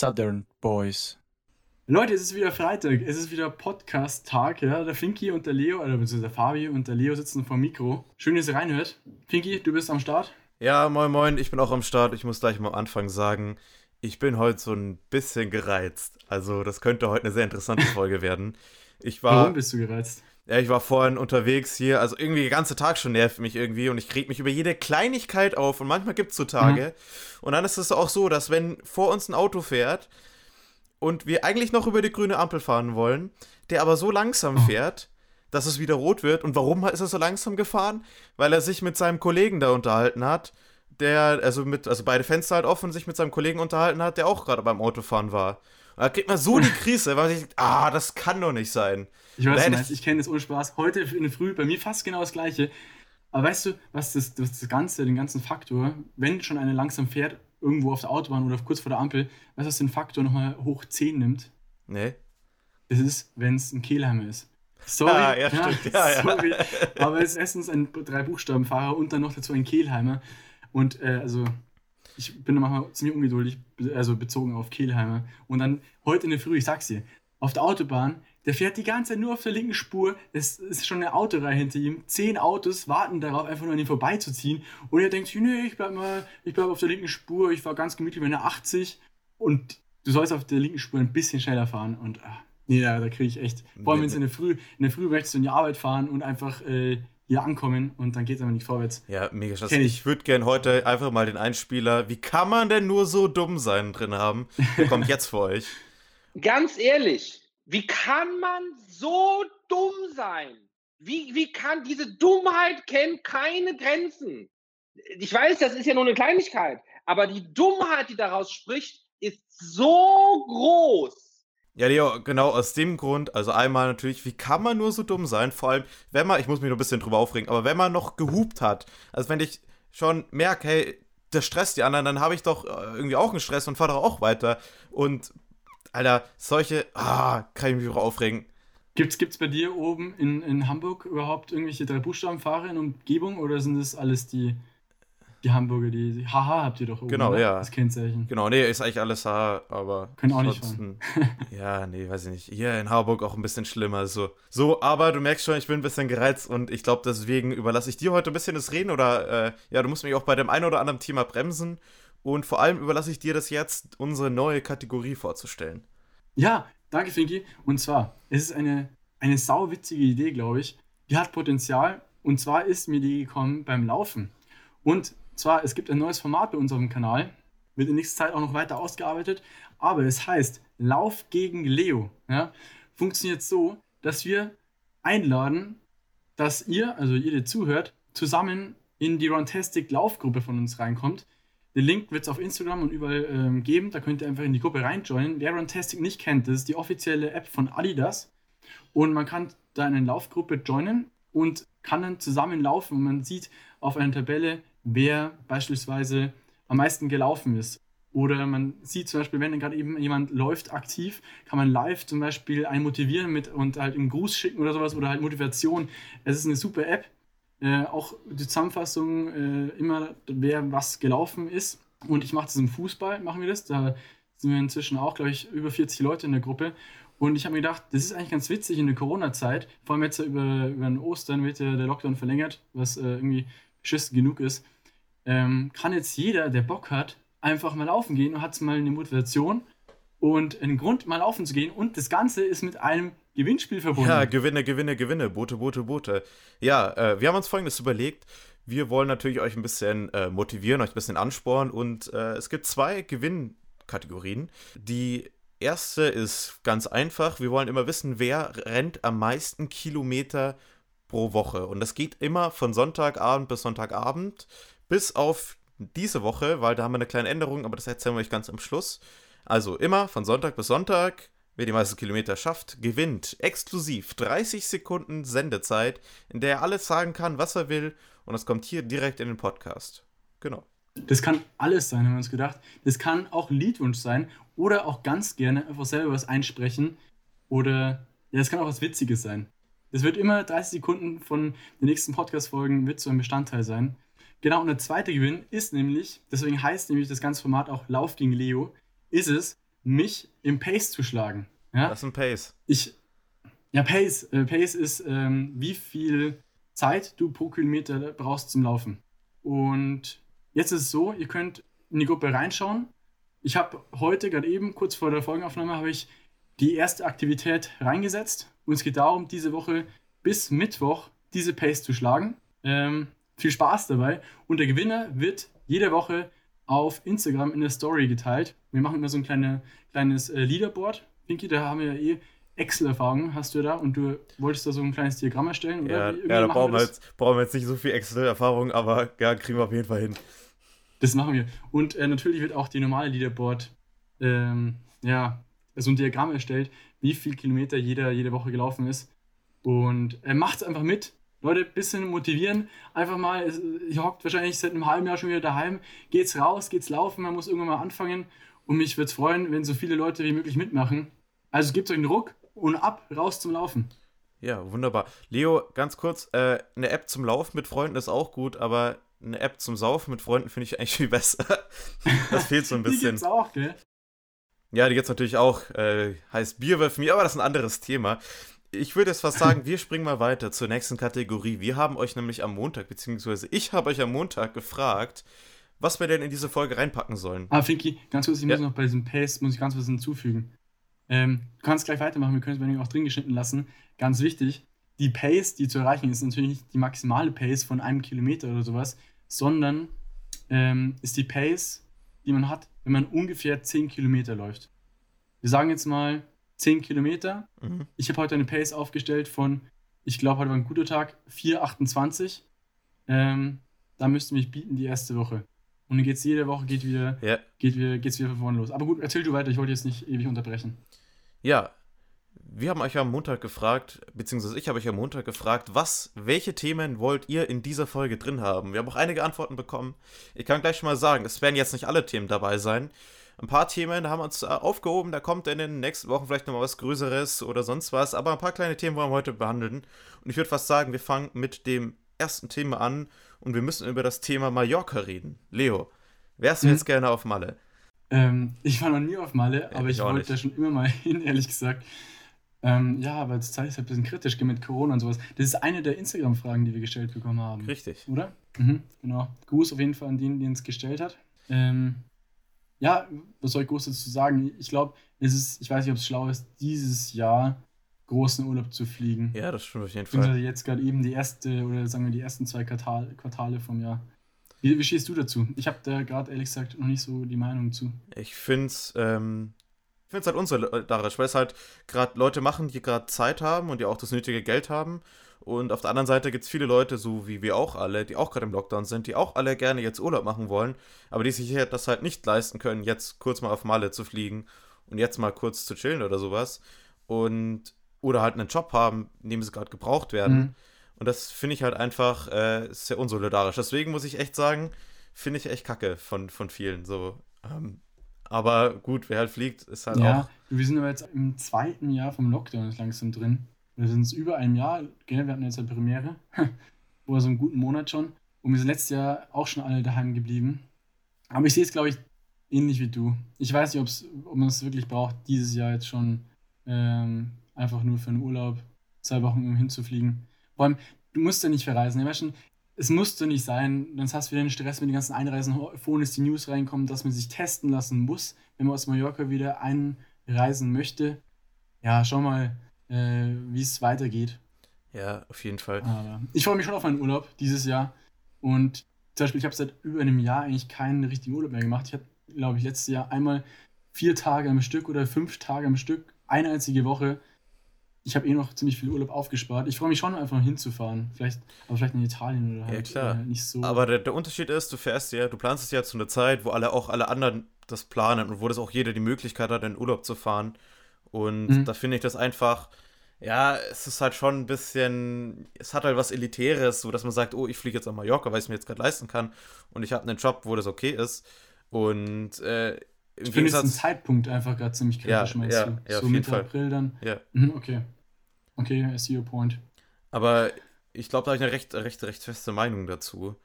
Southern Boys. Leute, es ist wieder Freitag, es ist wieder Podcast-Tag, ja. Der Finky und der Leo, oder beziehungsweise der Fabi und der Leo sitzen vor dem Mikro. Schön, dass ihr reinhört. Finky, du bist am Start? Ja, moin moin, ich bin auch am Start. Ich muss gleich mal am Anfang sagen, ich bin heute so ein bisschen gereizt. Also, das könnte heute eine sehr interessante Folge werden. Ich war, Warum bist du gereizt? Ja, ich war vorhin unterwegs hier, also irgendwie der ganze Tag schon nervt mich irgendwie und ich reg mich über jede Kleinigkeit auf und manchmal gibt es so Tage. Mhm. Und dann ist es auch so, dass wenn vor uns ein Auto fährt und wir eigentlich noch über die grüne Ampel fahren wollen, der aber so langsam oh. fährt, dass es wieder rot wird. Und warum ist er so langsam gefahren? Weil er sich mit seinem Kollegen da unterhalten hat, der, also mit, also beide Fenster halt offen, sich mit seinem Kollegen unterhalten hat, der auch gerade beim Autofahren war. Da kriegt man so die Krise, weil man sich, ah, das kann doch nicht sein. Ich weiß nicht, ich kenne das ohne Spaß. Heute in der Früh bei mir fast genau das gleiche. Aber weißt du, was das, das, Ganze, den ganzen Faktor, wenn schon einer langsam fährt, irgendwo auf der Autobahn oder kurz vor der Ampel, weißt du, was den Faktor nochmal hoch 10 nimmt? Nee. Das ist, wenn es ein Kehlheimer ist. Sorry. Ah, ja, ja, stimmt. Ja, sorry. Aber es ist erstens ein Drei-Buchstaben-Fahrer und dann noch dazu ein Kehlheimer. Und äh, also, ich bin manchmal ziemlich ungeduldig, also bezogen auf Kehlheimer. Und dann heute in der Früh, ich sag's dir, auf der Autobahn, der fährt die ganze Zeit nur auf der linken Spur. Es ist schon eine Autoreihe hinter ihm. Zehn Autos warten darauf, einfach nur an ihm vorbeizuziehen. Und er denkt nee, ich bleib mal, ich bleib auf der linken Spur, ich fahr ganz gemütlich mit einer 80. Und du sollst auf der linken Spur ein bisschen schneller fahren. Und ach, nee, da, da kriege ich echt. Vor allem, wenn es in der Früh, in der Früh möchtest du in die Arbeit fahren und einfach äh, hier ankommen und dann geht es einfach nicht vorwärts. Ja, mega scheiße. Ich, ich würde gerne heute einfach mal den Einspieler, wie kann man denn nur so dumm sein, drin haben. Der kommt jetzt für euch. Ganz ehrlich, wie kann man so dumm sein? Wie, wie kann diese Dummheit kennt keine Grenzen? Ich weiß, das ist ja nur eine Kleinigkeit, aber die Dummheit, die daraus spricht, ist so groß. Ja, Leo, genau aus dem Grund, also einmal natürlich, wie kann man nur so dumm sein? Vor allem, wenn man, ich muss mich noch ein bisschen drüber aufregen, aber wenn man noch gehupt hat, also wenn ich schon merke, hey, das stresst die anderen, dann habe ich doch äh, irgendwie auch einen Stress und fahre auch weiter. Und Alter, solche, ah, kann ich mich auch aufregen. Gibt's, gibt's bei dir oben in, in Hamburg überhaupt irgendwelche drei Buchstabenfahrer in Umgebung oder sind das alles die, die Hamburger, die, die Haha habt ihr doch oben, Genau, oder? ja. Das Kennzeichen. Genau, nee, ist eigentlich alles Haha, aber. Können auch nicht fahren. ja, nee, weiß ich nicht. Hier in Harburg auch ein bisschen schlimmer. So. so, aber du merkst schon, ich bin ein bisschen gereizt und ich glaube, deswegen überlasse ich dir heute ein bisschen das Reden oder, äh, ja, du musst mich auch bei dem einen oder anderen Thema bremsen und vor allem überlasse ich dir das jetzt, unsere neue Kategorie vorzustellen. Ja, danke, Finki. Und zwar, es ist eine, eine sauwitzige Idee, glaube ich. Die hat Potenzial. Und zwar ist mir die gekommen beim Laufen. Und zwar, es gibt ein neues Format bei unserem Kanal. Wird in nächster Zeit auch noch weiter ausgearbeitet. Aber es heißt Lauf gegen Leo. Ja? Funktioniert so, dass wir einladen, dass ihr, also ihr, der zuhört, zusammen in die Runtastic Laufgruppe von uns reinkommt. Den Link wird es auf Instagram und überall ähm, geben. Da könnt ihr einfach in die Gruppe reinjoinen. Wer Runtastic nicht kennt, das ist die offizielle App von Adidas. Und man kann da in eine Laufgruppe joinen und kann dann zusammen laufen. Und man sieht auf einer Tabelle, wer beispielsweise am meisten gelaufen ist. Oder man sieht zum Beispiel, wenn gerade eben jemand läuft aktiv, kann man live zum Beispiel einen motivieren mit und halt einen Gruß schicken oder sowas oder halt Motivation. Es ist eine super App äh, auch die Zusammenfassung äh, immer, wer was gelaufen ist. Und ich mache das im Fußball, machen wir das. Da sind wir inzwischen auch, glaube ich, über 40 Leute in der Gruppe. Und ich habe mir gedacht, das ist eigentlich ganz witzig in der Corona-Zeit. Vor allem jetzt über, über den Ostern wird ja der Lockdown verlängert, was äh, irgendwie beschissen genug ist. Ähm, kann jetzt jeder, der Bock hat, einfach mal laufen gehen und hat mal eine Motivation und einen Grund, mal laufen zu gehen. Und das Ganze ist mit einem Gewinnspiel verbunden. Ja, Gewinne, Gewinne, Gewinne, Boote, Boote, Boote. Ja, äh, wir haben uns folgendes überlegt. Wir wollen natürlich euch ein bisschen äh, motivieren, euch ein bisschen anspornen und äh, es gibt zwei Gewinnkategorien. Die erste ist ganz einfach. Wir wollen immer wissen, wer rennt am meisten Kilometer pro Woche. Und das geht immer von Sonntagabend bis Sonntagabend, bis auf diese Woche, weil da haben wir eine kleine Änderung, aber das erzählen wir euch ganz am Schluss. Also immer von Sonntag bis Sonntag Wer die meisten Kilometer schafft, gewinnt exklusiv 30 Sekunden Sendezeit, in der er alles sagen kann, was er will. Und das kommt hier direkt in den Podcast. Genau. Das kann alles sein, haben wir uns gedacht. Das kann auch Liedwunsch sein oder auch ganz gerne einfach selber was einsprechen. Oder ja, das kann auch was Witziges sein. Das wird immer 30 Sekunden von den nächsten Podcast-Folgen wird so ein Bestandteil sein. Genau, und der zweite Gewinn ist nämlich, deswegen heißt nämlich das ganze Format auch Lauf gegen Leo, ist es, mich im Pace zu schlagen. Ja? Das ist ein Pace. Ich, ja, Pace. Äh, Pace ist, ähm, wie viel Zeit du pro Kilometer brauchst zum Laufen. Und jetzt ist es so, ihr könnt in die Gruppe reinschauen. Ich habe heute, gerade eben, kurz vor der Folgenaufnahme, habe ich die erste Aktivität reingesetzt. Und es geht darum, diese Woche bis Mittwoch diese Pace zu schlagen. Ähm, viel Spaß dabei. Und der Gewinner wird jede Woche auf Instagram in der Story geteilt. Wir machen immer so ein kleine, kleines äh, Leaderboard. Pinky, da haben wir ja eh Excel-Erfahrung, hast du da und du wolltest da so ein kleines Diagramm erstellen, oder? Ja, ja da brauchen wir, jetzt, brauchen wir jetzt nicht so viel Excel-Erfahrung, aber ja, kriegen wir auf jeden Fall hin. Das machen wir. Und äh, natürlich wird auch die normale Leaderboard, ähm, ja, so ein Diagramm erstellt, wie viel Kilometer jeder jede Woche gelaufen ist. Und äh, macht es einfach mit. Leute, ein bisschen motivieren. Einfach mal, ihr hockt wahrscheinlich seit einem halben Jahr schon wieder daheim. Geht's raus, geht's laufen, man muss irgendwann mal anfangen. Und mich würde es freuen, wenn so viele Leute wie möglich mitmachen. Also gebt euch einen Druck und ab, raus zum Laufen. Ja, wunderbar. Leo, ganz kurz, äh, eine App zum Laufen mit Freunden ist auch gut, aber eine App zum Saufen mit Freunden finde ich eigentlich viel besser. das fehlt so ein bisschen. die gibt's auch, gell? Ja, die gibt's natürlich auch. Äh, heißt Bierwölf mir, aber das ist ein anderes Thema. Ich würde jetzt fast sagen, wir springen mal weiter zur nächsten Kategorie. Wir haben euch nämlich am Montag, beziehungsweise ich habe euch am Montag gefragt, was wir denn in diese Folge reinpacken sollen. Ah, Finki, ganz kurz, ich ja. muss noch bei diesem Pace, muss ich ganz was hinzufügen. Ähm, du kannst gleich weitermachen, wir können es bei auch drin geschnitten lassen. Ganz wichtig, die Pace, die zu erreichen ist, natürlich nicht die maximale Pace von einem Kilometer oder sowas, sondern ähm, ist die Pace, die man hat, wenn man ungefähr 10 Kilometer läuft. Wir sagen jetzt mal 10 Kilometer. Mhm. Ich habe heute eine Pace aufgestellt von, ich glaube, heute war ein guter Tag, 4,28. Ähm, da müsste mich bieten die erste Woche. Und dann geht es jede Woche, geht wieder, ja. geht wieder, geht's wieder von vorne los. Aber gut, erzähl du weiter, ich wollte jetzt nicht ewig unterbrechen. Ja, wir haben euch am Montag gefragt, beziehungsweise ich habe euch am Montag gefragt, was, welche Themen wollt ihr in dieser Folge drin haben? Wir haben auch einige Antworten bekommen. Ich kann gleich schon mal sagen, es werden jetzt nicht alle Themen dabei sein. Ein paar Themen haben wir uns äh, aufgehoben, da kommt in den nächsten Wochen vielleicht nochmal was Größeres oder sonst was, aber ein paar kleine Themen wollen wir heute behandeln. Und ich würde fast sagen, wir fangen mit dem ersten Thema an und wir müssen über das Thema Mallorca reden. Leo, wärst du hm. jetzt gerne auf Malle? Ähm, ich war noch nie auf Malle, aber ich, ich wollte da schon immer mal hin, ehrlich gesagt. Ähm, ja, aber das Zeit ist halt ein bisschen kritisch mit Corona und sowas. Das ist eine der Instagram-Fragen, die wir gestellt bekommen haben. Richtig. Oder? Mhm, genau. Gruß auf jeden Fall an den, den es gestellt hat. Ähm, ja, was soll ich groß dazu sagen? Ich glaube, es ist, ich weiß nicht, ob es schlau ist, dieses Jahr großen Urlaub zu fliegen. Ja, das stimmt auf jeden Fall. jetzt gerade eben die erste, oder sagen wir die ersten zwei Quartal, Quartale vom Jahr. Wie, wie stehst du dazu? Ich habe da gerade ehrlich gesagt noch nicht so die Meinung zu. Ich finde es ähm, ich finde es halt unsolidarisch, weil es halt gerade Leute machen, die gerade Zeit haben und die auch das nötige Geld haben. Und auf der anderen Seite gibt es viele Leute, so wie wir auch alle, die auch gerade im Lockdown sind, die auch alle gerne jetzt Urlaub machen wollen, aber die sich das halt nicht leisten können, jetzt kurz mal auf Malle zu fliegen und jetzt mal kurz zu chillen oder sowas. Und oder halt einen Job haben, in dem sie gerade gebraucht werden. Mhm. Und das finde ich halt einfach äh, sehr unsolidarisch. Deswegen muss ich echt sagen, finde ich echt kacke von, von vielen. So, ähm, aber gut, wer halt fliegt, ist halt ja, auch. Wir sind aber jetzt im zweiten Jahr vom Lockdown langsam drin. Wir sind es über einem Jahr, gell? wir hatten jetzt eine Premiere, oder so einen guten Monat schon. Und wir sind letztes Jahr auch schon alle daheim geblieben. Aber ich sehe es, glaube ich, ähnlich wie du. Ich weiß nicht, ob man es wirklich braucht, dieses Jahr jetzt schon ähm, einfach nur für einen Urlaub zwei Wochen um hinzufliegen. Vor allem, du musst ja nicht verreisen. Ja, schon, es musste nicht sein, sonst hast du wieder den Stress mit den ganzen Einreisen. Vorhin ist die News reinkommen, dass man sich testen lassen muss, wenn man aus Mallorca wieder einreisen möchte. Ja, schau mal, äh, wie es weitergeht. Ja, auf jeden Fall. Aber ich freue mich schon auf meinen Urlaub dieses Jahr. Und zum Beispiel, ich habe seit über einem Jahr eigentlich keinen richtigen Urlaub mehr gemacht. Ich habe, glaube ich, letztes Jahr einmal vier Tage am Stück oder fünf Tage am Stück, eine einzige Woche ich habe eh noch ziemlich viel Urlaub aufgespart. Ich freue mich schon, einfach hinzufahren. Vielleicht, aber vielleicht in Italien oder halt ja, klar. Äh, nicht so. Aber der, der, Unterschied ist, du fährst ja, du planst es ja zu einer Zeit, wo alle auch alle anderen das planen und wo das auch jeder die Möglichkeit hat, in Urlaub zu fahren. Und mhm. da finde ich das einfach, ja, es ist halt schon ein bisschen, es hat halt was Elitäres, so dass man sagt, oh, ich fliege jetzt nach Mallorca, weil ich es mir jetzt gerade leisten kann und ich habe einen Job, wo das okay ist. Und äh, im ich finde den Zeitpunkt einfach gerade ziemlich kritisch, ja, meinst ja, du? Ja, so Mitte Fall. April dann. Ja. Mhm, okay. Okay, I see your point. Aber ich glaube, da habe ich eine recht, recht, recht feste Meinung dazu.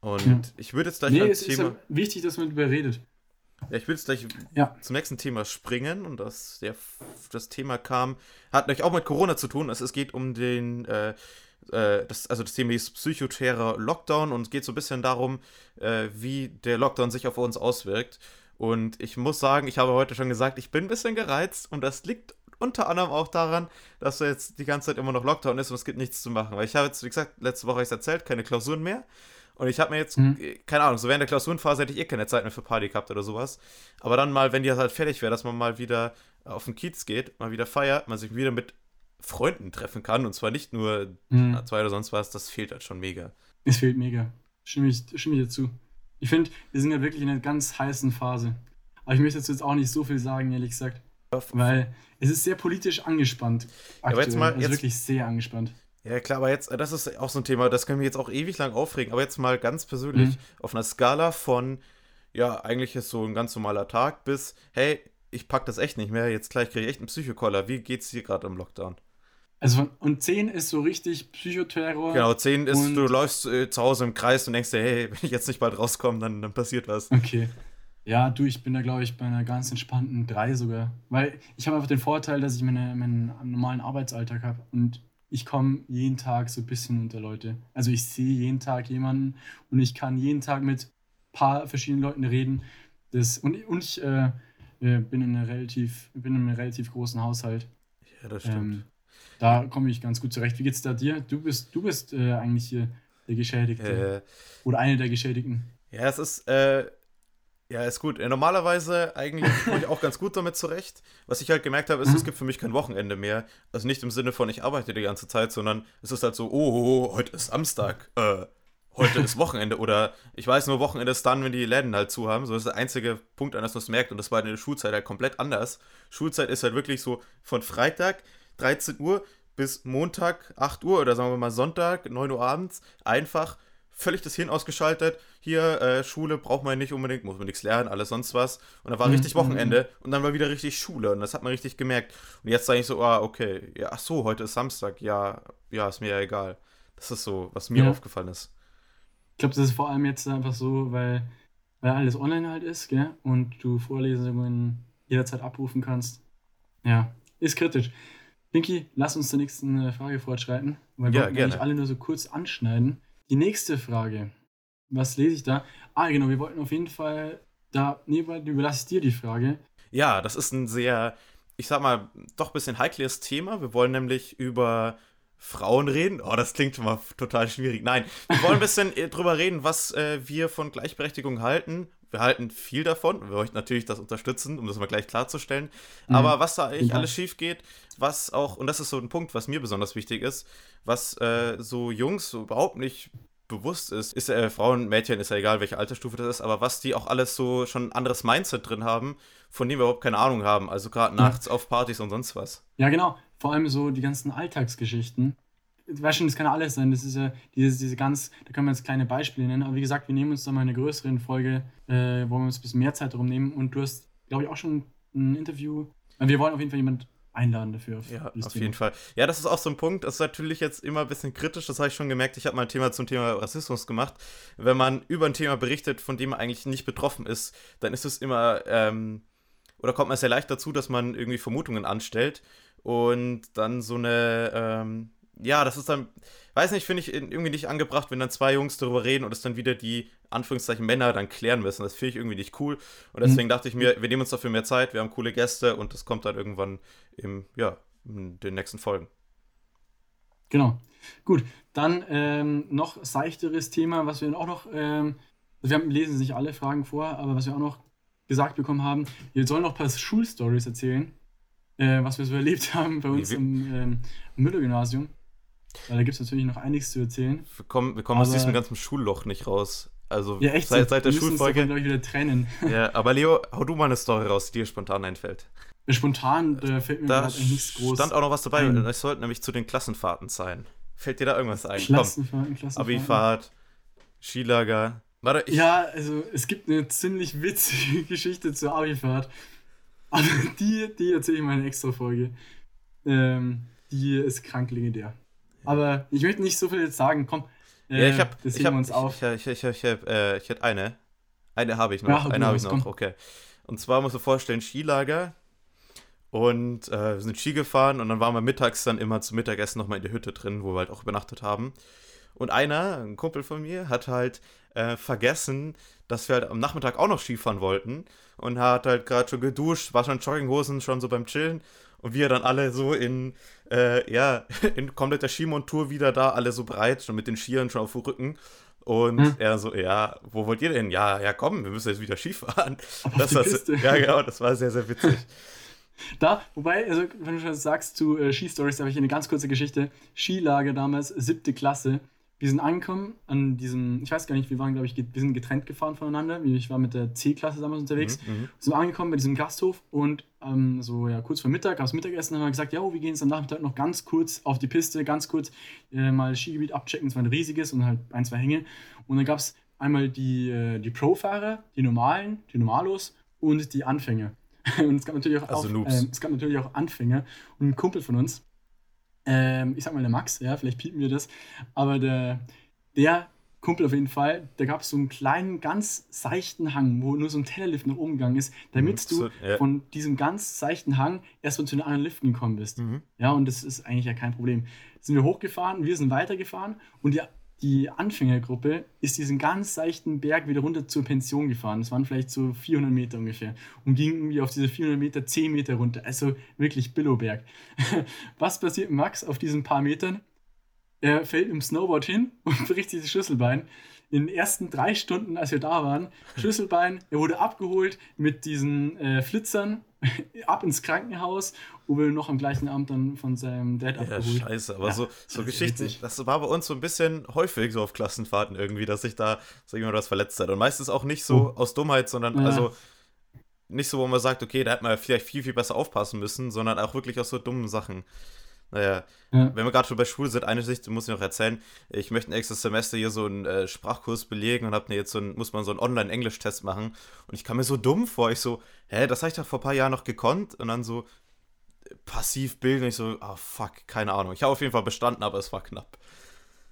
Und ja. ich würde jetzt gleich nee, es Thema. Ist wichtig, dass man darüber redet. Ja, ich will jetzt gleich Ja. zum nächsten Thema springen und das, der, das Thema kam, hat natürlich auch mit Corona zu tun. Also es geht um den, äh, äh, das, also das Thema ist psychoterror Lockdown und es geht so ein bisschen darum, äh, wie der Lockdown sich auf uns auswirkt. Und ich muss sagen, ich habe heute schon gesagt, ich bin ein bisschen gereizt und das liegt unter anderem auch daran, dass jetzt die ganze Zeit immer noch Lockdown ist und es gibt nichts zu machen. Weil ich habe jetzt, wie gesagt, letzte Woche habe ich es erzählt, keine Klausuren mehr. Und ich habe mir jetzt, Mhm. äh, keine Ahnung, so während der Klausurenphase hätte ich eh keine Zeit mehr für Party gehabt oder sowas. Aber dann mal, wenn die halt fertig wäre, dass man mal wieder auf den Kiez geht, mal wieder feiert, man sich wieder mit Freunden treffen kann und zwar nicht nur Mhm. zwei oder sonst was, das fehlt halt schon mega. Es fehlt mega. Stimme ich, stimme ich dazu. Ich finde, wir sind ja wirklich in einer ganz heißen Phase. Aber ich möchte dazu jetzt auch nicht so viel sagen, ehrlich gesagt. Weil es ist sehr politisch angespannt. aber jetzt aktuell. mal- also jetzt- wirklich sehr angespannt. Ja, klar, aber jetzt, das ist auch so ein Thema, das können wir jetzt auch ewig lang aufregen, aber jetzt mal ganz persönlich Mhm. auf einer Skala von, ja, eigentlich ist so ein ganz normaler Tag bis, hey, ich pack das echt nicht mehr, jetzt gleich kriege ich echt einen Psychokoller. Wie geht's dir gerade im Lockdown? Also und 10 ist so richtig Psychoterror. Genau, 10 ist, du läufst äh, zu Hause im Kreis und denkst dir, hey, wenn ich jetzt nicht bald rauskomme, dann, dann passiert was. Okay. Ja, du, ich bin da, glaube ich, bei einer ganz entspannten 3 sogar. Weil ich habe einfach den Vorteil, dass ich meine, meinen normalen Arbeitsalltag habe. Und ich komme jeden Tag so ein bisschen unter Leute. Also ich sehe jeden Tag jemanden und ich kann jeden Tag mit ein paar verschiedenen Leuten reden. Das, und, und ich äh, äh, bin, in einer relativ, bin in einem relativ großen Haushalt. Ja, das stimmt. Ähm, da komme ich ganz gut zurecht. Wie geht's da dir? Du bist, du bist äh, eigentlich hier der Geschädigte. äh, Oder eine der Geschädigten. Ja, es ist, äh, ja, ist gut. Äh, Normalerweise eigentlich komme ich auch ganz gut damit zurecht. Was ich halt gemerkt habe, ist, Mhm. es gibt für mich kein Wochenende mehr. Also nicht im Sinne von, ich arbeite die ganze Zeit, sondern es ist halt so, oh, oh, heute ist Samstag, äh, heute ist Wochenende. Oder ich weiß nur, Wochenende ist dann, wenn die Läden halt zu haben. So ist der einzige Punkt, an das man es merkt. Und das war in der Schulzeit halt komplett anders. Schulzeit ist halt wirklich so von Freitag 13 Uhr bis Montag 8 Uhr oder sagen wir mal Sonntag 9 Uhr abends einfach völlig das Hirn ausgeschaltet. Hier, äh, Schule braucht man nicht unbedingt, muss man nichts lernen, alles sonst was. Und dann war Mhm, richtig Wochenende und dann war wieder richtig Schule und das hat man richtig gemerkt. Und jetzt sage ich so, ah, okay, ja, ach so, heute ist Samstag, ja, ja, ist mir ja egal. Das ist so, was mir Ja. aufgefallen ist. Ich glaube, das ist vor allem jetzt einfach so, weil, weil alles online halt ist, gell? Und du Vorlesungen jederzeit abrufen kannst. Ja, ist kritisch. Pinky, lass uns zur nächsten äh, Frage fortschreiten, weil wir Ja, wollten gerne. eigentlich alle nur so kurz anschneiden. Die nächste Frage, was lese ich da? Ah, genau, wir wollten auf jeden Fall da, nee, weil- überlasse ich dir die Frage. Ja, das ist ein sehr, ich sag mal, doch ein bisschen heikles Thema. Wir wollen nämlich über Frauen reden. Oh, das klingt schon mal total schwierig. Nein, wir wollen ein bisschen äh, drüber reden, was äh, wir von Gleichberechtigung halten. Wir halten viel davon. Wir möchten natürlich das unterstützen, um das mal gleich klarzustellen. Mhm. Aber was da eigentlich Ja. alles schief geht, was auch, und das ist so ein Punkt, was mir besonders wichtig ist, was äh, so Jungs so überhaupt nicht bewusst ist, ist äh, Frauen, Mädchen, ist ja egal, welche Altersstufe das ist, aber was die auch alles so schon ein anderes Mindset drin haben, von dem wir überhaupt keine Ahnung haben. Also gerade Ja. nachts auf Partys und sonst was. Ja, genau. Vor allem so die ganzen Alltagsgeschichten. Weißt schon, das kann alles sein. Das ist ja diese, diese ganz, da können wir jetzt kleine Beispiele nennen. Aber wie gesagt, wir nehmen uns da mal eine größere Folge, äh, wo wir uns ein bisschen mehr Zeit darum nehmen. Und du hast, glaube ich, auch schon ein Interview. Wir wollen auf jeden Fall jemanden einladen dafür. Auf, Ja, dieses auf Thema. jeden Fall. Ja, das ist auch so ein Punkt, das ist natürlich jetzt immer ein bisschen kritisch, das habe ich schon gemerkt. Ich habe mal ein Thema zum Thema Rassismus gemacht. Wenn man über ein Thema berichtet, von dem man eigentlich nicht betroffen ist, dann ist es immer, ähm, oder kommt man sehr leicht dazu, dass man irgendwie Vermutungen anstellt und dann so eine, ähm, ja, das ist dann, weiß nicht, finde ich irgendwie nicht angebracht, wenn dann zwei Jungs darüber reden und es dann wieder die, Anführungszeichen, Männer dann klären müssen. Das finde ich irgendwie nicht cool. Und deswegen dachte ich mir, wir nehmen uns dafür mehr Zeit, wir haben coole Gäste und das kommt dann irgendwann im, ja, in den nächsten Folgen. Genau. Gut, dann ähm, noch seichteres Thema, was wir auch noch, ähm, wir haben, lesen nicht alle Fragen vor, aber was wir auch noch gesagt bekommen haben, wir sollen noch ein paar Schulstories erzählen, äh, was wir so erlebt haben bei uns Wie- im ähm, Müller-Gymnasium. Weil da gibt es natürlich noch einiges zu erzählen. Wir kommen, wir kommen aus diesem ganzen Schulloch nicht raus. Also Ja, echt. seit, seit der Schulfolge. glaub ich, wieder trennen. Ja, aber Leo, hau du mal eine Story raus, die dir spontan einfällt. Spontan da fällt mir Da eigentlich nichts groß. stand auch noch was dabei, ein. es sollte nämlich zu den Klassenfahrten sein. Fällt dir da irgendwas ein? Klassenfahrten, Komm, Klassenfahrten. Abifahrt, Skilager. Warte, ich, Ja, also es gibt eine ziemlich witzige Geschichte zur Abifahrt. Aber die, die erzähle ich mal in einer extra Folge. Ähm, die ist krank legendär. Aber ich möchte nicht so viel jetzt sagen. Komm, äh, ja, ich hab, das ich hab, uns auf. Ich, ich, ich, ich, ich, äh, ich hätte eine. Eine habe ich noch. Hau eine du habe ich noch, komm. okay. Und zwar muss man vorstellen, Skilager. Und äh, wir sind Ski gefahren und dann waren wir mittags dann immer zum Mittagessen nochmal in der Hütte drin, wo wir halt auch übernachtet haben. Und einer, ein Kumpel von mir, hat halt äh, vergessen, dass wir halt am Nachmittag auch noch Skifahren wollten. Und hat halt gerade schon geduscht, war schon in Jogginghosen, schon so beim Chillen. Und wir dann alle so in, äh, ja, in kompletter Skimontur wieder da, alle so breit, schon mit den Skiern schon auf dem Rücken. Und hm. er so, ja, wo wollt ihr denn? Ja, ja, komm, wir müssen jetzt wieder Skifahren. Das war, ja, genau, das war sehr, sehr witzig. Da, wobei, also, wenn du schon sagst zu äh, Skistories, da habe ich eine ganz kurze Geschichte. Skilager damals, siebte Klasse. Wir sind angekommen an diesem, ich weiß gar nicht, wir waren, glaube ich, wir sind getrennt gefahren voneinander. Ich war mit der C-Klasse damals unterwegs. Mhm, mhm. sind angekommen bei diesem Gasthof und ähm, so ja kurz vor Mittag, aufs Mittagessen, haben wir gesagt, ja, wir gehen jetzt am Nachmittag noch ganz kurz auf die Piste, ganz kurz äh, mal Skigebiet abchecken. Es war ein riesiges und halt ein, zwei Hänge. Und dann gab es einmal die, äh, die Pro-Fahrer, die normalen, die Normalos und die Anfänger. und es gab natürlich auch, also auf, äh, es gab natürlich auch Anfänger. Und ein Kumpel von uns, ähm, ich sag mal der Max, ja, vielleicht piepen wir das, aber der, der Kumpel auf jeden Fall, da gab es so einen kleinen, ganz seichten Hang, wo nur so ein Tellerlift nach oben gegangen ist, damit mhm, du ja. von diesem ganz seichten Hang erstmal zu den anderen Liften gekommen bist. Mhm. Ja, und das ist eigentlich ja kein Problem. Sind wir hochgefahren, wir sind weitergefahren und die die Anfängergruppe ist diesen ganz seichten Berg wieder runter zur Pension gefahren. Das waren vielleicht so 400 Meter ungefähr. Und ging irgendwie auf diese 400 Meter 10 Meter runter. Also wirklich Billowberg. Was passiert Max auf diesen paar Metern? Er fällt im Snowboard hin und bricht sich das Schlüsselbein. In den ersten drei Stunden, als wir da waren, Schlüsselbein, er wurde abgeholt mit diesen äh, Flitzern ab ins Krankenhaus, wo wir noch am gleichen Abend dann von seinem Dad ja, abgeholt. Scheiße, aber ja, so, so Geschichten, das war bei uns so ein bisschen häufig so auf Klassenfahrten irgendwie, dass sich da so jemand was verletzt hat. Und meistens auch nicht so oh. aus Dummheit, sondern ja. also nicht so, wo man sagt, okay, da hätte man vielleicht viel, viel besser aufpassen müssen, sondern auch wirklich aus so dummen Sachen. Naja, ja. wenn wir gerade schon bei Schule sind, eine Sicht muss ich noch erzählen. Ich möchte ein extra Semester hier so einen äh, Sprachkurs belegen und hab mir jetzt so ein, muss man so einen Online-Englisch-Test machen. Und ich kam mir so dumm vor. Ich so, hä, das habe ich doch vor ein paar Jahren noch gekonnt. Und dann so passiv bilden. Ich so, ah, oh, fuck, keine Ahnung. Ich habe auf jeden Fall bestanden, aber es war knapp.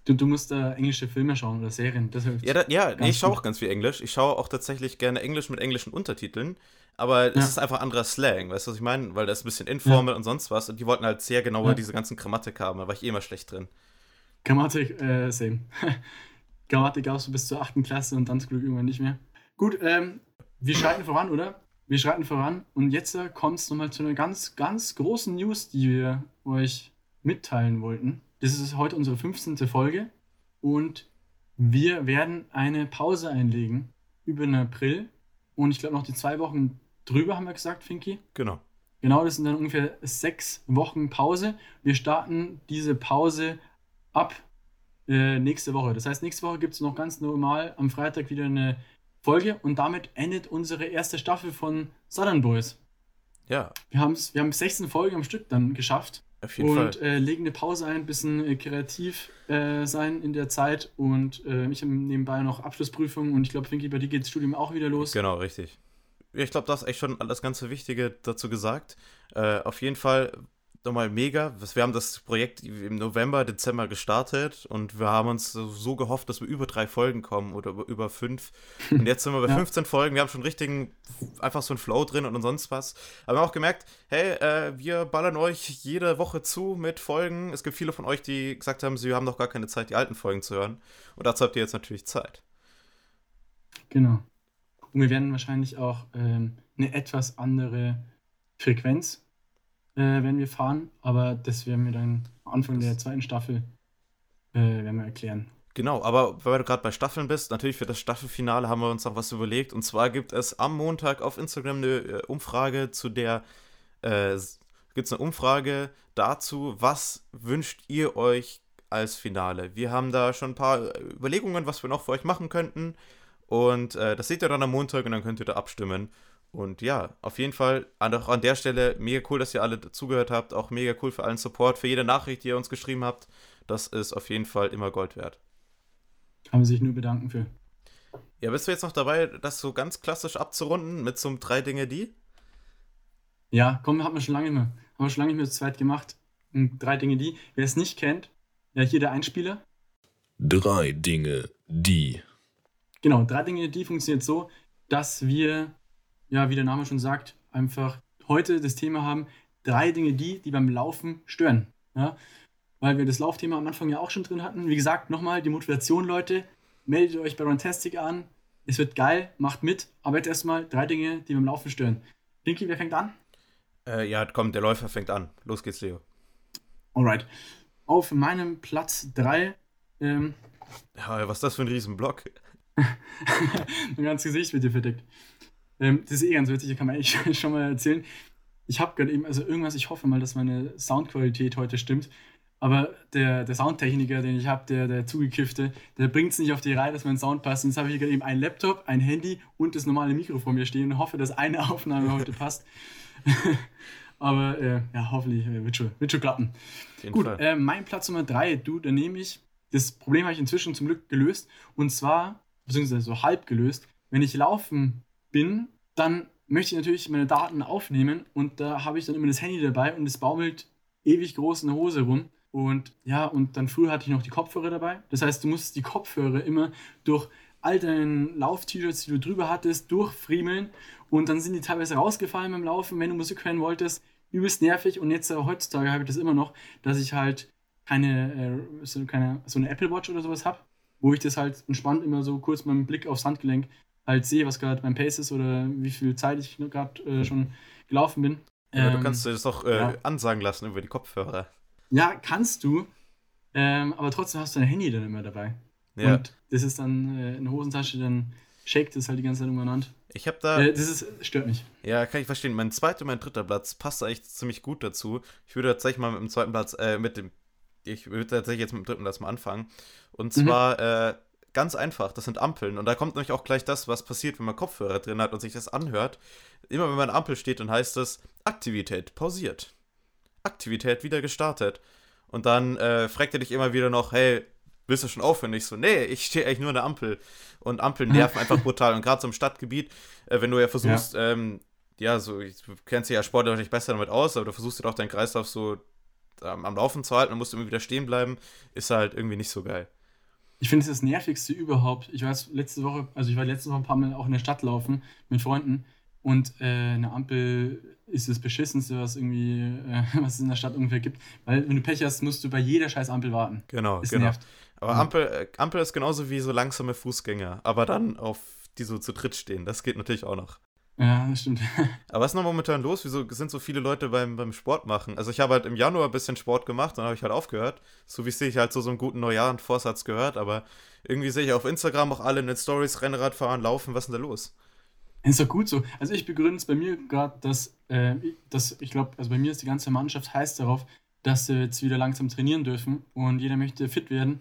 Du, du musst da englische Filme schauen oder Serien. Das ja, da, ja nee, ich schaue auch ganz viel Englisch. Ich schaue auch tatsächlich gerne Englisch mit englischen Untertiteln aber ja. es ist einfach anderer Slang, weißt du, was ich meine? Weil das ist ein bisschen informel ja. und sonst was. Und die wollten halt sehr genau ja. diese ganzen Grammatik haben, da war ich eh immer schlecht drin. Grammatik, äh, same. Grammatik auch so bis zur 8. Klasse und dann zum Glück irgendwann nicht mehr. Gut, ähm, wir schreiten voran, oder? Wir schreiten voran und jetzt äh, kommt es nochmal zu einer ganz, ganz großen News, die wir euch mitteilen wollten. Das ist heute unsere 15. Folge und wir werden eine Pause einlegen über den April und ich glaube noch die zwei Wochen drüber, haben wir gesagt, Finky? Genau. Genau, das sind dann ungefähr sechs Wochen Pause. Wir starten diese Pause ab äh, nächste Woche. Das heißt, nächste Woche gibt es noch ganz normal am Freitag wieder eine Folge und damit endet unsere erste Staffel von Southern Boys. Ja. Wir, wir haben 16 Folgen am Stück dann geschafft. Auf jeden und, Fall. äh, legen eine Pause ein, ein bisschen äh, kreativ äh, sein in der Zeit. Und äh, ich habe nebenbei noch Abschlussprüfungen und ich glaube, Finky, bei dir geht das Studium auch wieder los. Genau, richtig. Ich glaube, das ist echt schon das ganze Wichtige dazu gesagt. Äh, auf jeden Fall nochmal mega. Wir haben das Projekt im November, Dezember gestartet und wir haben uns so gehofft, dass wir über drei Folgen kommen oder über fünf. Und jetzt sind wir bei ja. 15 Folgen. Wir haben schon richtigen, einfach so einen Flow drin und sonst was. Aber wir haben auch gemerkt, hey, äh, wir ballern euch jede Woche zu mit Folgen. Es gibt viele von euch, die gesagt haben, sie haben noch gar keine Zeit, die alten Folgen zu hören. Und dazu habt ihr jetzt natürlich Zeit. Genau. Und wir werden wahrscheinlich auch ähm, eine etwas andere Frequenz äh, werden wir fahren, aber das werden wir dann am Anfang der zweiten Staffel äh, werden wir erklären. Genau, aber weil du gerade bei Staffeln bist, natürlich für das Staffelfinale haben wir uns noch was überlegt. Und zwar gibt es am Montag auf Instagram eine äh, Umfrage, zu der äh, gibt es eine Umfrage dazu, was wünscht ihr euch als Finale? Wir haben da schon ein paar äh, Überlegungen, was wir noch für euch machen könnten. Und äh, das seht ihr dann am Montag und dann könnt ihr da abstimmen. Und ja, auf jeden Fall auch an der Stelle mega cool, dass ihr alle zugehört habt. Auch mega cool für allen Support, für jede Nachricht, die ihr uns geschrieben habt. Das ist auf jeden Fall immer Gold wert. Kann man sich nur bedanken für. Ja, bist du jetzt noch dabei, das so ganz klassisch abzurunden mit so einem drei Dinge die? Ja, komm, haben wir schon lange nicht mehr. Haben wir schon lange nicht mehr zu zweit gemacht. Drei Dinge die. Wer es nicht kennt, ja, hier der Einspieler. Drei Dinge die. Genau, drei Dinge die funktioniert so, dass wir ja, wie der Name schon sagt, einfach heute das Thema haben, drei Dinge, die, die beim Laufen stören. Ja? Weil wir das Laufthema am Anfang ja auch schon drin hatten. Wie gesagt, nochmal die Motivation, Leute. Meldet euch bei Runtastic an. Es wird geil, macht mit. Aber jetzt erstmal drei Dinge, die beim Laufen stören. Pinky, wer fängt an? Äh, ja, komm, der Läufer fängt an. Los geht's, Leo. Alright. Auf meinem Platz 3. Ähm, ja, was ist das für ein Riesenblock? mein ganzes Gesicht wird dir verdeckt. Ähm, das ist eh ganz witzig, kann man echt schon mal erzählen. Ich habe gerade eben, also irgendwas, ich hoffe mal, dass meine Soundqualität heute stimmt. Aber der, der Soundtechniker, den ich habe, der, der zugekiffte, der bringt es nicht auf die Reihe, dass mein Sound passt. Und jetzt habe ich gerade eben ein Laptop, ein Handy und das normale Mikro vor mir stehen und hoffe, dass eine Aufnahme heute passt. Aber äh, ja, hoffentlich äh, wird, schon, wird schon klappen. Gut, äh, mein Platz Nummer drei, du, da nehme ich, das Problem habe ich inzwischen zum Glück gelöst. Und zwar, beziehungsweise so halb gelöst, wenn ich laufen bin, dann möchte ich natürlich meine Daten aufnehmen und da habe ich dann immer das Handy dabei und es baumelt ewig groß in der Hose rum. Und ja, und dann früher hatte ich noch die Kopfhörer dabei. Das heißt, du musst die Kopfhörer immer durch all deinen Lauf-T-Shirts, die du drüber hattest, durchfriemeln und dann sind die teilweise rausgefallen beim Laufen, wenn du Musik hören wolltest. Übelst nervig und jetzt äh, heutzutage habe ich das immer noch, dass ich halt keine, äh, so, keine, so eine Apple Watch oder sowas habe, wo ich das halt entspannt immer so kurz mit dem Blick aufs Handgelenk halt sehe, was gerade mein Pace ist oder wie viel Zeit ich gerade äh, schon gelaufen bin. Ja, ähm, du kannst das doch äh, ja. ansagen lassen über die Kopfhörer. Ja, kannst du. Ähm, aber trotzdem hast du dein Handy dann immer dabei. Ja. Und das ist dann äh, in der Hosentasche, dann shakt es halt die ganze Zeit umeinander. Ich habe da. Äh, das ist, stört mich. Ja, kann ich verstehen. Mein zweiter und mein dritter Platz passt eigentlich ziemlich gut dazu. Ich würde tatsächlich mal mit dem zweiten Platz, äh, mit dem. Ich würde tatsächlich jetzt mit dem dritten Platz mal anfangen. Und mhm. zwar, mhm. äh, ganz einfach, das sind Ampeln. Und da kommt nämlich auch gleich das, was passiert, wenn man Kopfhörer drin hat und sich das anhört. Immer wenn man Ampel steht, dann heißt es Aktivität pausiert. Aktivität wieder gestartet. Und dann äh, fragt er dich immer wieder noch, hey, willst du schon aufhören? Ich so, nee, ich stehe eigentlich nur an der Ampel. Und Ampeln nerven einfach brutal. Und gerade so im Stadtgebiet, äh, wenn du ja versuchst, ja, ähm, ja so, du kennst dich ja sportlich nicht besser damit aus, aber du versuchst dir doch deinen Kreislauf so ähm, am Laufen zu halten und musst immer wieder stehen bleiben, ist halt irgendwie nicht so geil. Ich finde es das Nervigste überhaupt. Ich weiß, letzte Woche, also ich war letzte Woche ein paar Mal auch in der Stadt laufen mit Freunden und äh, eine Ampel ist das Beschissenste, was irgendwie, äh, was es in der Stadt ungefähr gibt. Weil wenn du Pech hast, musst du bei jeder scheiß Ampel warten. Genau, es genau. Nervt. Aber Ampel, äh, Ampel ist genauso wie so langsame Fußgänger, aber dann auf die so zu dritt stehen. Das geht natürlich auch noch. Ja, das stimmt. Aber was ist noch momentan los? Wieso sind so viele Leute beim, beim Sport machen? Also ich habe halt im Januar ein bisschen Sport gemacht, dann habe ich halt aufgehört. So wie es sich halt so, so einen guten Neujahr und Vorsatz gehört, aber irgendwie sehe ich auf Instagram auch alle in den Stories Rennrad fahren, laufen. Was ist denn da los? Ist doch gut so. Also ich begründe es bei mir gerade, dass, äh, dass ich glaube, also bei mir ist die ganze Mannschaft heiß darauf, dass sie jetzt wieder langsam trainieren dürfen und jeder möchte fit werden.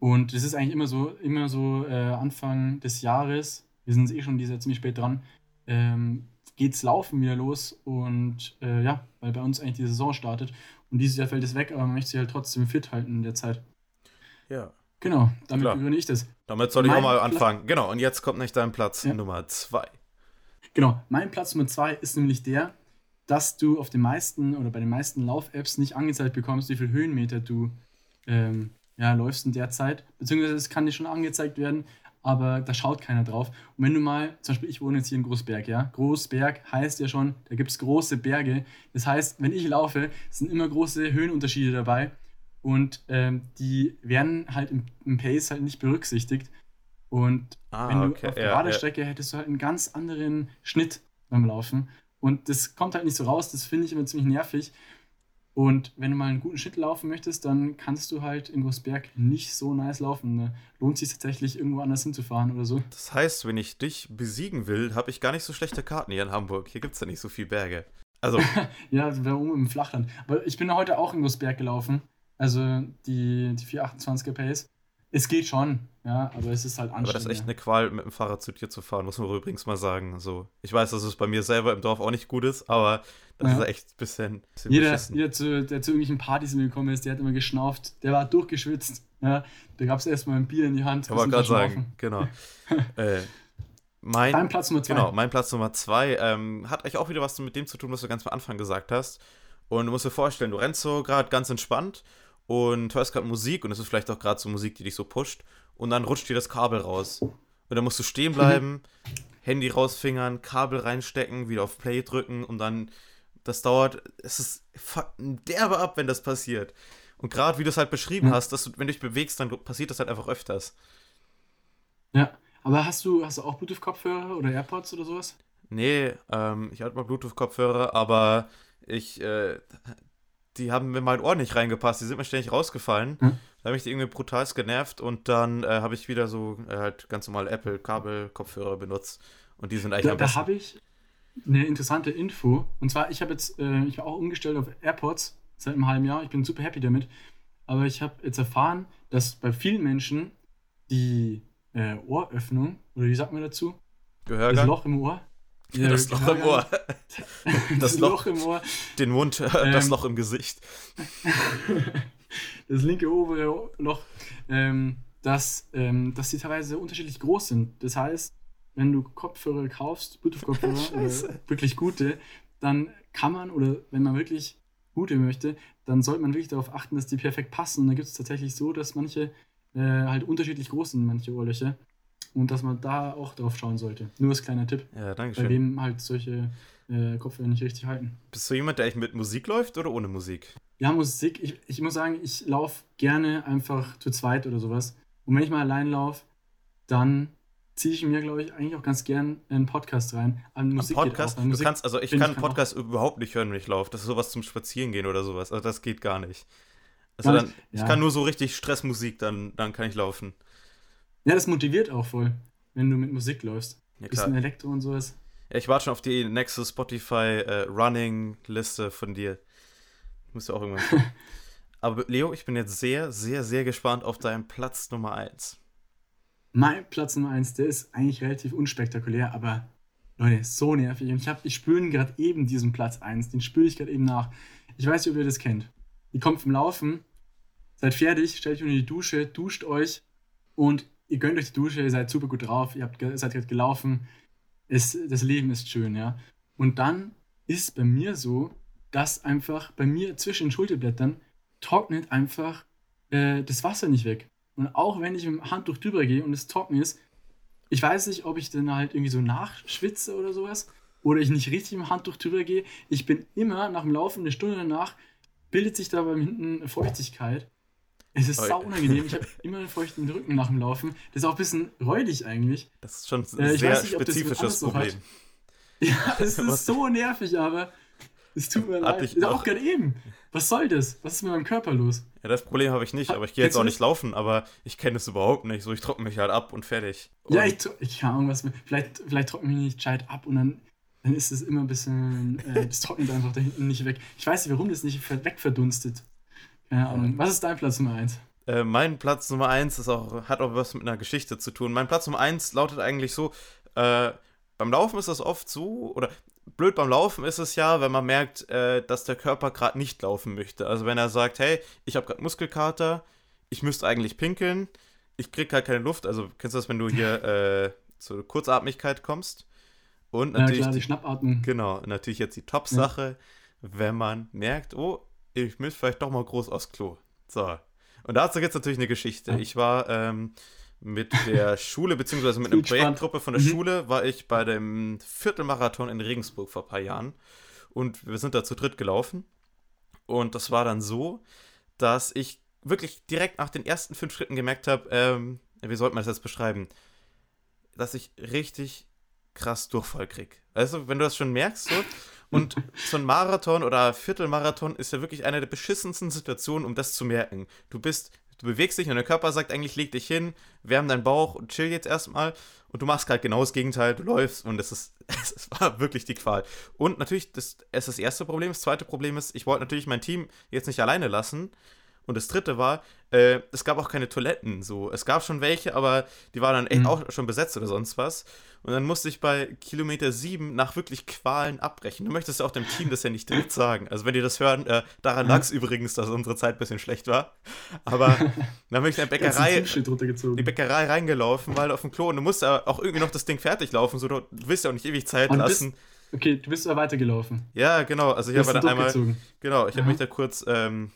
Und das ist eigentlich immer so, immer so äh, Anfang des Jahres, wir sind eh schon dieser ziemlich spät dran, ähm, geht's Laufen wieder los und äh, ja, weil bei uns eigentlich die Saison startet. Und dieses Jahr fällt es weg, aber man möchte sich halt trotzdem fit halten in der Zeit. Ja. Genau, damit Klar. begründe ich das. Damit soll ich auch mal anfangen. Genau, und jetzt kommt nicht dein Platz ja. Nummer zwei. Genau, mein Platz Nummer zwei ist nämlich der, dass du auf den meisten oder bei den meisten Lauf-Apps nicht angezeigt bekommst, wie viel Höhenmeter du ähm, ja, läufst in der Zeit. Beziehungsweise es kann dir schon angezeigt werden, aber da schaut keiner drauf. Und wenn du mal, zum Beispiel, ich wohne jetzt hier in Großberg, ja. Großberg heißt ja schon, da gibt es große Berge. Das heißt, wenn ich laufe, sind immer große Höhenunterschiede dabei. Und ähm, die werden halt im, im, Pace halt nicht berücksichtigt. Und ah, wenn du okay. auf gerader ja, Strecke ja. hättest du halt einen ganz anderen Schnitt beim Laufen. Und das kommt halt nicht so raus, das finde ich immer ziemlich nervig. Und wenn du mal einen guten Schnitt laufen möchtest, dann kannst du halt in Großberg nicht so nice laufen. Da lohnt sich tatsächlich irgendwo anders hinzufahren oder so. Das heißt, wenn ich dich besiegen will, habe ich gar nicht so schlechte Karten hier in Hamburg. Hier gibt es ja nicht so viele Berge. Also. ja, wir oben im Flachland. Aber ich bin heute auch in Großberg gelaufen. Also die, die 428er Pace. Es geht schon, ja, aber es ist halt anstrengend. Aber das ist echt eine Qual, mit dem Fahrrad zu dir zu fahren, muss man übrigens mal sagen. So, ich weiß, dass es bei mir selber im Dorf auch nicht gut ist, aber das ja. ist echt ein bisschen, bisschen jeder, jeder zu, der zu irgendwelchen Partys gekommen ist, der hat immer geschnauft, der war durchgeschwitzt. Ja, da gab es erstmal ein Bier in die Hand. Ich wollte gerade sagen, genau. äh, mein, Dein Platz Nummer zwei. Genau, mein Platz Nummer zwei ähm, hat eigentlich auch wieder was mit dem zu tun, was du ganz am Anfang gesagt hast. Und du musst dir vorstellen, du rennst so gerade ganz entspannt und hörst gerade Musik und es ist vielleicht auch gerade so Musik, die dich so pusht und dann rutscht dir das Kabel raus. Und dann musst du stehen bleiben, Handy rausfingern, Kabel reinstecken, wieder auf Play drücken und dann, das dauert, es ist derbe ab, wenn das passiert. Und gerade wie du es halt beschrieben ja. hast, dass du, wenn du dich bewegst, dann passiert das halt einfach öfters. Ja, aber hast du, hast du auch Bluetooth-Kopfhörer oder AirPods oder sowas? Nee, ähm, ich hatte mal Bluetooth-Kopfhörer, aber ich, äh, die haben mir mein Ohr nicht reingepasst, die sind mir ständig rausgefallen. Hm? Da habe ich die irgendwie brutal genervt und dann äh, habe ich wieder so äh, halt ganz normal Apple-Kabel-Kopfhörer benutzt und die sind eigentlich da, am besten. Da habe ich eine interessante Info und zwar, ich habe jetzt, äh, ich war auch umgestellt auf AirPods seit einem halben Jahr, ich bin super happy damit, aber ich habe jetzt erfahren, dass bei vielen Menschen die äh, Ohröffnung, oder wie sagt man dazu? Gehörgang? Das Loch im Ohr. Ja, das Loch im Ohr. Das, Loch, Loch, im Ohr. Den Mund, ähm, das Loch im Gesicht. das linke obere Loch, ähm, dass, ähm, dass die teilweise unterschiedlich groß sind. Das heißt, wenn du Kopfhörer kaufst, Bluetooth-Kopfhörer, wirklich gute, dann kann man, oder wenn man wirklich gute möchte, dann sollte man wirklich darauf achten, dass die perfekt passen. Und da gibt es tatsächlich so, dass manche äh, halt unterschiedlich groß sind, manche Ohrlöcher. Und dass man da auch drauf schauen sollte. Nur als kleiner Tipp. Ja, danke schön. Bei wem halt solche äh, Kopfhörer nicht richtig halten. Bist du jemand, der echt mit Musik läuft oder ohne Musik? Ja, Musik. Ich, ich muss sagen, ich laufe gerne einfach zu zweit oder sowas. Und wenn ich mal allein laufe, dann ziehe ich mir, glaube ich, eigentlich auch ganz gern einen Podcast rein. An Musik Podcast? Auch, du kannst, also ich kann einen Podcast überhaupt nicht hören, wenn ich laufe. Das ist sowas zum Spazierengehen oder sowas. Also das geht gar nicht. Also dann, ja. ich kann nur so richtig Stressmusik, dann, dann kann ich laufen. Ja, das motiviert auch voll, wenn du mit Musik läufst. Ja, Bisschen Elektro und sowas. Ja, ich warte schon auf die nächste Spotify äh, Running-Liste von dir. Muss ja auch irgendwann. Aber Leo, ich bin jetzt sehr, sehr, sehr gespannt auf deinen Platz Nummer 1. Mein Platz Nummer 1, der ist eigentlich relativ unspektakulär, aber Leute, so nervig. Und ich, ich spüre gerade eben diesen Platz 1, den spüre ich gerade eben nach. Ich weiß nicht, ob ihr das kennt. Ihr kommt vom Laufen, seid fertig, stellt euch unter die Dusche, duscht euch und ihr gönnt euch die Dusche, ihr seid super gut drauf, ihr habt, seid gerade gelaufen. Es, das Leben ist schön, ja. Und dann ist bei mir so, dass einfach bei mir zwischen den Schulterblättern trocknet einfach äh, das Wasser nicht weg. Und auch wenn ich mit dem Handtuch drüber gehe und es trocken ist, ich weiß nicht, ob ich dann halt irgendwie so nachschwitze oder sowas oder ich nicht richtig mit dem Handtuch drüber gehe. Ich bin immer nach dem Laufen eine Stunde danach bildet sich da beim hinten Feuchtigkeit. Es ist sau unangenehm. Ich habe immer einen feuchten Rücken nach dem Laufen. Das ist auch ein bisschen räudig eigentlich. Das ist schon ein äh, sehr nicht, spezifisches Problem. Ja, es ist so nervig, aber es tut mir leid. Ist auch gerade eben. Was soll das? Was ist mit meinem Körper los? Ja, das Problem habe ich nicht, aber ich gehe jetzt auch nicht laufen, aber ich kenne es überhaupt nicht. So, ich trockne mich halt ab und fertig. Und ja, ich, ich kann irgendwas. Vielleicht, vielleicht trockne ich mich nicht gescheit ab und dann dann ist es immer ein bisschen, äh, das trocknet einfach da hinten nicht weg. Ich weiß nicht, warum das nicht wegverdunstet. Keine Ahnung. Was ist dein Platz Nummer 1? Äh, mein Platz Nummer 1 auch, hat auch was mit einer Geschichte zu tun. Mein Platz Nummer 1 lautet eigentlich so, äh, beim Laufen ist das oft so, oder blöd beim Laufen ist es ja, wenn man merkt, äh, dass der Körper gerade nicht laufen möchte. Also wenn er sagt, hey, ich habe gerade Muskelkater, ich müsste eigentlich pinkeln, ich kriege halt keine Luft. Also kennst du das, wenn du hier äh, zur Kurzatmigkeit kommst? Und natürlich. Ja, klar, die Schnappatmung. Genau, natürlich jetzt die Top-Sache, ja. wenn man merkt, oh, ich muss vielleicht doch mal groß aufs Klo. So. Und dazu gibt es natürlich eine Geschichte. Ich war ähm, mit der Schule, beziehungsweise mit einer Projektgruppe von der mhm. Schule, war ich bei dem Viertelmarathon in Regensburg vor ein paar Jahren. Und wir sind da zu dritt gelaufen. Und das war dann so, dass ich wirklich direkt nach den ersten fünf Schritten gemerkt habe, ähm, wie sollte man das jetzt beschreiben, dass ich richtig krass Durchfall krieg. Also, wenn du das schon merkst, so, und so ein Marathon oder Viertelmarathon ist ja wirklich eine der beschissensten Situationen, um das zu merken. Du bist, du bewegst dich und der Körper sagt eigentlich, leg dich hin, wärm deinen Bauch und chill jetzt erstmal. Und du machst halt genau das Gegenteil, du läufst und es ist, es war wirklich die Qual. Und natürlich, das ist das erste Problem. Das zweite Problem ist, ich wollte natürlich mein Team jetzt nicht alleine lassen. Und das dritte war, äh, es gab auch keine Toiletten. So. Es gab schon welche, aber die waren dann echt mhm. auch schon besetzt oder sonst was. Und dann musste ich bei Kilometer 7 nach wirklich Qualen abbrechen. Du möchtest ja auch dem Team das ja nicht direkt sagen. Also wenn die das hören, äh, daran lag es mhm. übrigens, dass unsere Zeit ein bisschen schlecht war. Aber dann bin ich in der Bäckerei, die Bäckerei reingelaufen, weil auf dem Klo und du musst ja auch irgendwie noch das Ding fertig laufen. So, du willst ja auch nicht ewig Zeit und lassen. Okay, du bist aber weitergelaufen. Ja, genau. Also ich habe dann einmal, genau, ich habe mich da kurz ähm,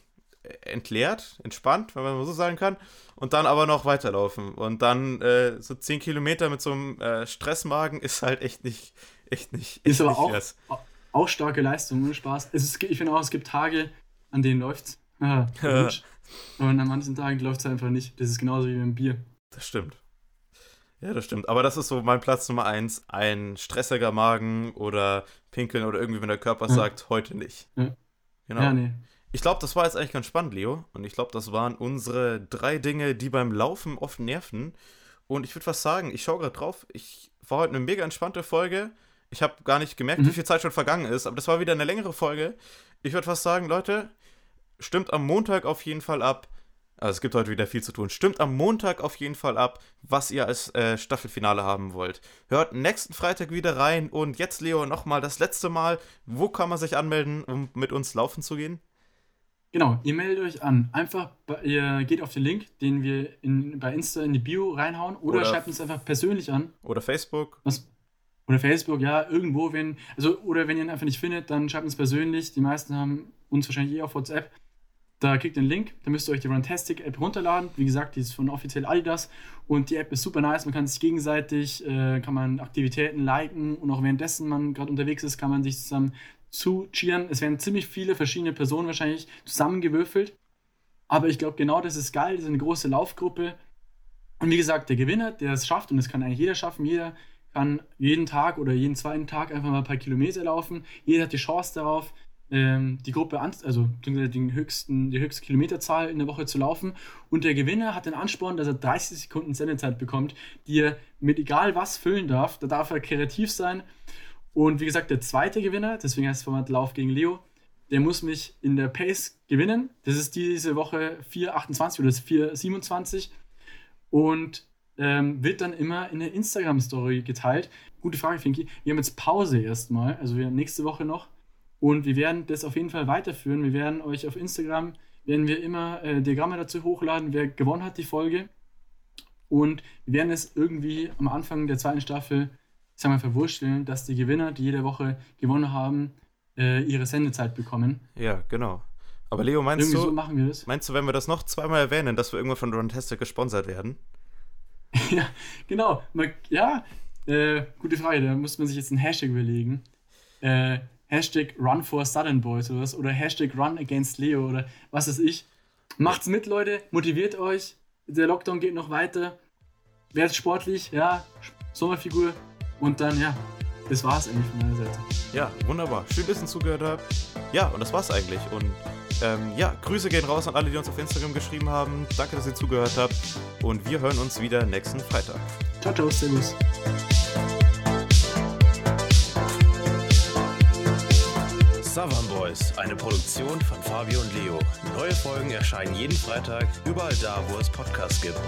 entleert, entspannt, wenn man so sagen kann, und dann aber noch weiterlaufen. Und dann äh, so 10 Kilometer mit so einem äh, Stressmagen ist halt echt nicht, echt nicht. Echt ist aber nicht auch, was. auch starke Leistung, ohne Spaß. Es ist, ich finde auch, es gibt Tage, an denen läuft's. Haha, Wunsch. Und an manchen Tagen läuft es einfach nicht. Das ist genauso wie beim Bier. Das stimmt. Ja, das stimmt. Aber das ist so mein Platz Nummer eins. Ein stressiger Magen oder Pinkeln oder irgendwie, wenn der Körper Ja. sagt, heute nicht. Ja. Genau. Ja, nee. Ich glaube, das war jetzt eigentlich ganz spannend, Leo. Und ich glaube, das waren unsere drei Dinge, die beim Laufen oft nerven. Und ich würde was sagen, ich schaue gerade drauf. Ich war heute eine mega entspannte Folge. Ich habe gar nicht gemerkt, Mhm. wie viel Zeit schon vergangen ist, aber das war wieder eine längere Folge. Ich würde was sagen, Leute, stimmt am Montag auf jeden Fall ab. Also es gibt heute wieder viel zu tun. Stimmt am Montag auf jeden Fall ab, was ihr als äh, Staffelfinale haben wollt. Hört nächsten Freitag wieder rein. Und jetzt, Leo, nochmal das letzte Mal. Wo kann man sich anmelden, um mit uns laufen zu gehen? Genau, ihr meldet euch an. Einfach, bei- ihr geht auf den Link, den wir in, bei Insta in die Bio reinhauen oder, Oder- schreibt uns einfach persönlich an. Oder Facebook? Was, oder Facebook, ja, irgendwo, wenn, also, oder wenn ihr ihn einfach nicht findet, dann schreibt uns persönlich. Die meisten haben uns wahrscheinlich eh auf WhatsApp. Da kriegt ihr einen Link, da müsst ihr euch die Runtastic App runterladen. Wie gesagt, die ist von offiziell Adidas und die App ist super nice. Man kann sich gegenseitig, äh, kann man Aktivitäten liken und auch währenddessen man gerade unterwegs ist, kann man sich zusammen zu cheeren. Es werden ziemlich viele verschiedene Personen wahrscheinlich zusammengewürfelt. Aber ich glaube, genau das ist geil. Das ist eine große Laufgruppe. Und wie gesagt, der Gewinner, der es schafft, und das kann eigentlich jeder schaffen, jeder kann jeden Tag oder jeden zweiten Tag einfach mal ein paar Kilometer laufen. Jeder hat die Chance darauf, ähm, die Gruppe also den höchsten, die höchste Kilometerzahl in der Woche zu laufen. Und der Gewinner hat den Ansporn, dass er 30 Sekunden Sendezeit bekommt, die er mit egal was füllen darf. Da darf er kreativ sein. Und wie gesagt, der zweite Gewinner, deswegen heißt das Format Lauf gegen Leo, der muss mich in der Pace gewinnen. Das ist diese Woche 4,28 oder das 4,27 und ähm, wird dann immer in der Instagram-Story geteilt. Gute Frage, Finki. Wir haben jetzt Pause erstmal, also wir haben nächste Woche noch und wir werden das auf jeden Fall weiterführen. Wir werden euch auf Instagram, werden wir immer äh, Diagramme dazu hochladen, wer gewonnen hat die Folge und wir werden es irgendwie am Anfang der zweiten Staffel, ich sag mal, verwurschteln, dass die Gewinner, die jede Woche gewonnen haben, äh, ihre Sendezeit bekommen. Ja, genau. Aber Leo, meinst Irgendwie so du, machen wir das. meinst du, wenn wir das noch zweimal erwähnen, dass wir irgendwann von Runtastic gesponsert werden? Ja, genau. Man, ja, äh, gute Frage. Da muss man sich jetzt einen Hashtag überlegen. Äh, Hashtag Run for Southern Boys oder was. Oder Hashtag Run Against Leo oder was weiß ich. Macht's mit, Leute. Motiviert euch. Der Lockdown geht noch weiter. Werdet sportlich, ja. Sommerfigur. Und dann, ja, das war's eigentlich von meiner Seite. Ja, wunderbar. Schön, dass ihr zugehört habt. Ja, und das war's eigentlich. Und ähm, ja, Grüße gehen raus an alle, die uns auf Instagram geschrieben haben. Danke, dass ihr zugehört habt. Und wir hören uns wieder nächsten Freitag. Ciao, ciao, servus. Savan Boys, eine Produktion von Fabio und Leo. Neue Folgen erscheinen jeden Freitag, überall da, wo es Podcasts gibt.